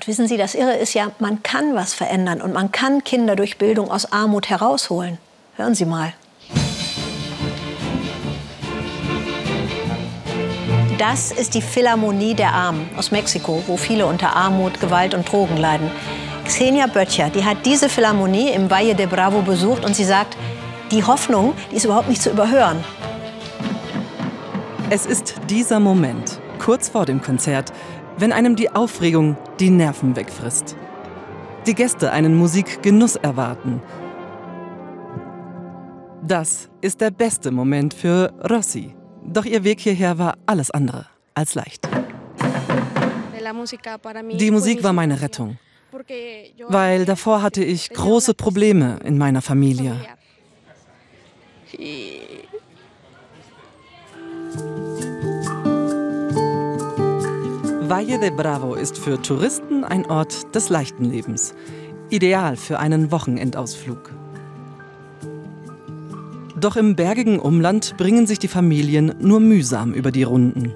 Und wissen Sie, das Irre ist ja, man kann was verändern und man kann Kinder durch Bildung aus Armut herausholen. Hören Sie mal. Das ist die Philharmonie der Armen aus Mexiko, wo viele unter Armut, Gewalt und Drogen leiden. Xenia Böttcher, die hat diese Philharmonie im Valle de Bravo besucht und sie sagt, die Hoffnung, die ist überhaupt nicht zu überhören. Es ist dieser Moment, kurz vor dem Konzert, wenn einem die Aufregung die Nerven wegfrisst. Die Gäste einen Musikgenuss erwarten. Das ist der beste Moment für Rossi. Doch ihr Weg hierher war alles andere als leicht. Die Musik war meine Rettung, weil davor hatte ich große Probleme in meiner Familie. Valle de Bravo ist für Touristen ein Ort des leichten Lebens, ideal für einen Wochenendausflug. Doch im bergigen Umland bringen sich die Familien nur mühsam über die Runden.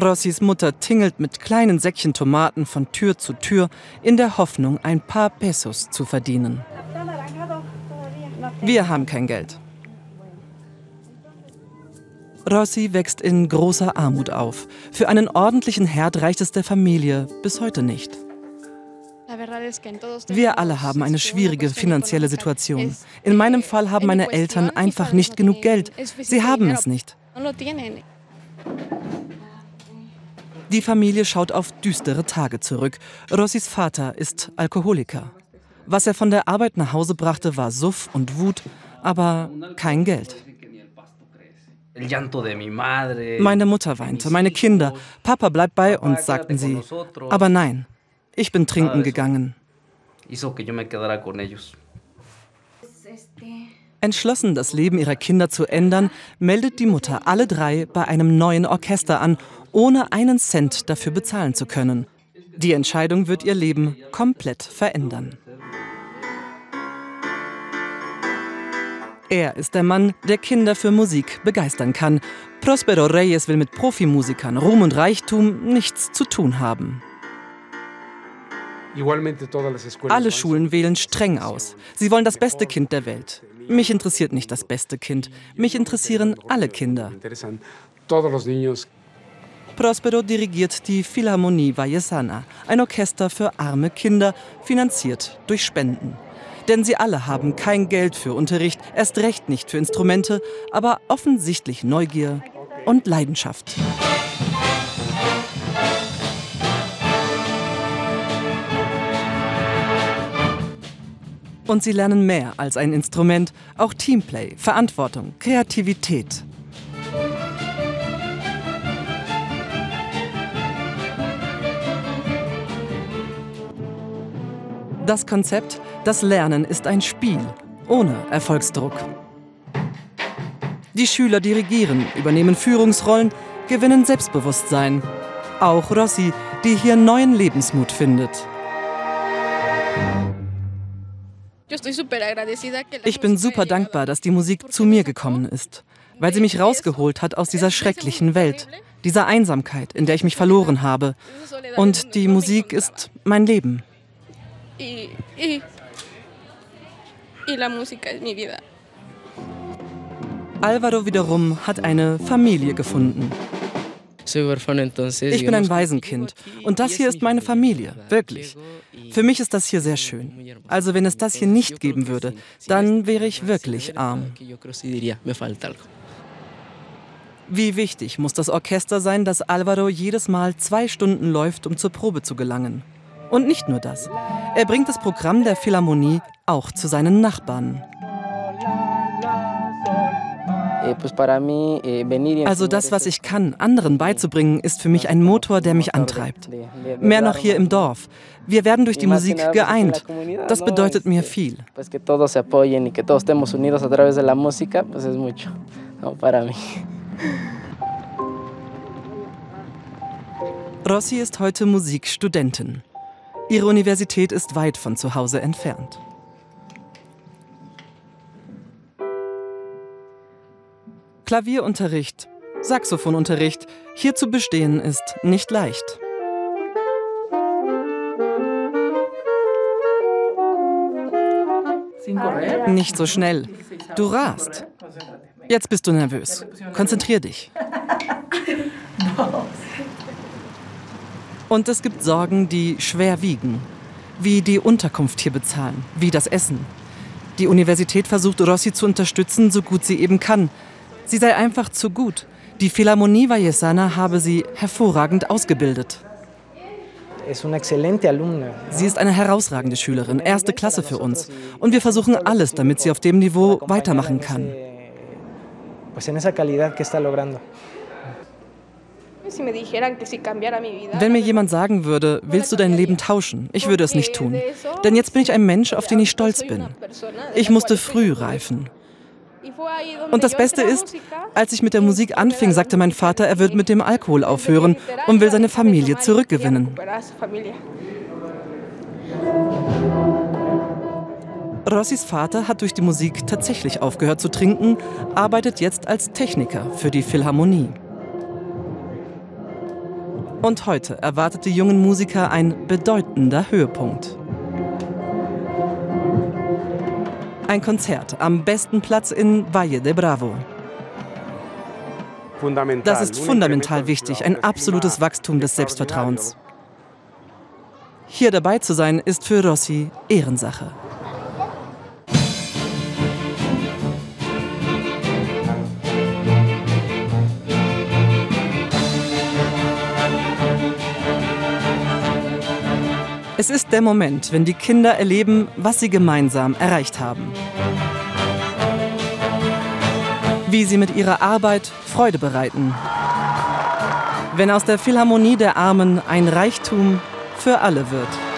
Rossis Mutter tingelt mit kleinen Säckchen Tomaten von Tür zu Tür in der Hoffnung, ein paar Pesos zu verdienen. Wir haben kein Geld. Rossi wächst in großer Armut auf. Für einen ordentlichen Herd reicht es der Familie bis heute nicht. Wir alle haben eine schwierige finanzielle Situation. In meinem Fall haben meine Eltern einfach nicht genug Geld. Sie haben es nicht. Die Familie schaut auf düstere Tage zurück. Rossis Vater ist Alkoholiker. Was er von der Arbeit nach Hause brachte, war Suff und Wut, aber kein Geld. Meine Mutter weinte, meine Kinder. Papa bleibt bei uns, sagten sie. Aber nein, ich bin trinken gegangen. Entschlossen, das Leben ihrer Kinder zu ändern, meldet die Mutter alle drei bei einem neuen Orchester an, ohne einen Cent dafür bezahlen zu können. Die Entscheidung wird ihr Leben komplett verändern. Er ist der Mann, der Kinder für Musik begeistern kann. Prospero Reyes will mit Profimusikern, Ruhm und Reichtum nichts zu tun haben. Alle Schulen wählen streng aus. Sie wollen das beste Kind der Welt. Mich interessiert nicht das beste Kind. Mich interessieren alle Kinder. Prospero dirigiert die Philharmonie Vallesana, ein Orchester für arme Kinder, finanziert durch Spenden. Denn sie alle haben kein Geld für Unterricht, erst recht nicht für Instrumente, aber offensichtlich Neugier und Leidenschaft. Und sie lernen mehr als ein Instrument, auch Teamplay, Verantwortung, Kreativität. Das Konzept, das Lernen ist ein Spiel, ohne Erfolgsdruck. Die Schüler dirigieren, übernehmen Führungsrollen, gewinnen Selbstbewusstsein. Auch Rossi, die hier neuen Lebensmut findet. Ich bin super dankbar, dass die Musik zu mir gekommen ist, weil sie mich rausgeholt hat aus dieser schrecklichen Welt, dieser Einsamkeit, in der ich mich verloren habe. Und die Musik ist mein Leben. Alvaro wiederum hat eine Familie gefunden. Ich bin ein Waisenkind und das hier ist meine Familie, wirklich. Für mich ist das hier sehr schön. Also wenn es das hier nicht geben würde, dann wäre ich wirklich arm. Wie wichtig muss das Orchester sein, dass Alvaro jedes Mal zwei Stunden läuft, um zur Probe zu gelangen. Und nicht nur das. Er bringt das Programm der Philharmonie auch zu seinen Nachbarn. Eh, eh, also das, was ich kann, anderen beizubringen, ist für mich ein Motor, der mich antreibt. Mehr noch hier im Dorf. Wir werden durch die Musik geeint. Das bedeutet mir viel. Rossi ist heute Musikstudentin. Ihre Universität ist weit von zu Hause entfernt. Klavierunterricht, Saxophonunterricht, hier zu bestehen ist nicht leicht. Nicht so schnell. Du rast. Jetzt bist du nervös. Konzentrier dich. Und es gibt Sorgen, die schwer wiegen. Wie die Unterkunft hier bezahlen, wie das Essen. Die Universität versucht, Rossi zu unterstützen, so gut sie eben kann. Sie sei einfach zu gut. Die Philharmonie Vallesana habe sie hervorragend ausgebildet. Sie ist eine herausragende Schülerin, erste Klasse für uns. Und wir versuchen alles, damit sie auf dem Niveau weitermachen kann. Wenn mir jemand sagen würde, willst du dein Leben tauschen? Ich würde es nicht tun. Denn jetzt bin ich ein Mensch, auf den ich stolz bin. Ich musste früh reifen. Und das Beste ist, als ich mit der Musik anfing, sagte mein Vater, er wird mit dem Alkohol aufhören und will seine Familie zurückgewinnen. Rossis Vater hat durch die Musik tatsächlich aufgehört zu trinken, arbeitet jetzt als Techniker für die Philharmonie. Und heute erwartet die jungen Musiker ein bedeutender Höhepunkt. Ein Konzert am besten Platz in Valle de Bravo. Das ist fundamental wichtig, ein absolutes Wachstum des Selbstvertrauens. Hier dabei zu sein, ist für Rossi Ehrensache. Es ist der Moment, wenn die Kinder erleben, was sie gemeinsam erreicht haben. Wie sie mit ihrer Arbeit Freude bereiten. Wenn aus der Philharmonie der Armen ein Reichtum für alle wird.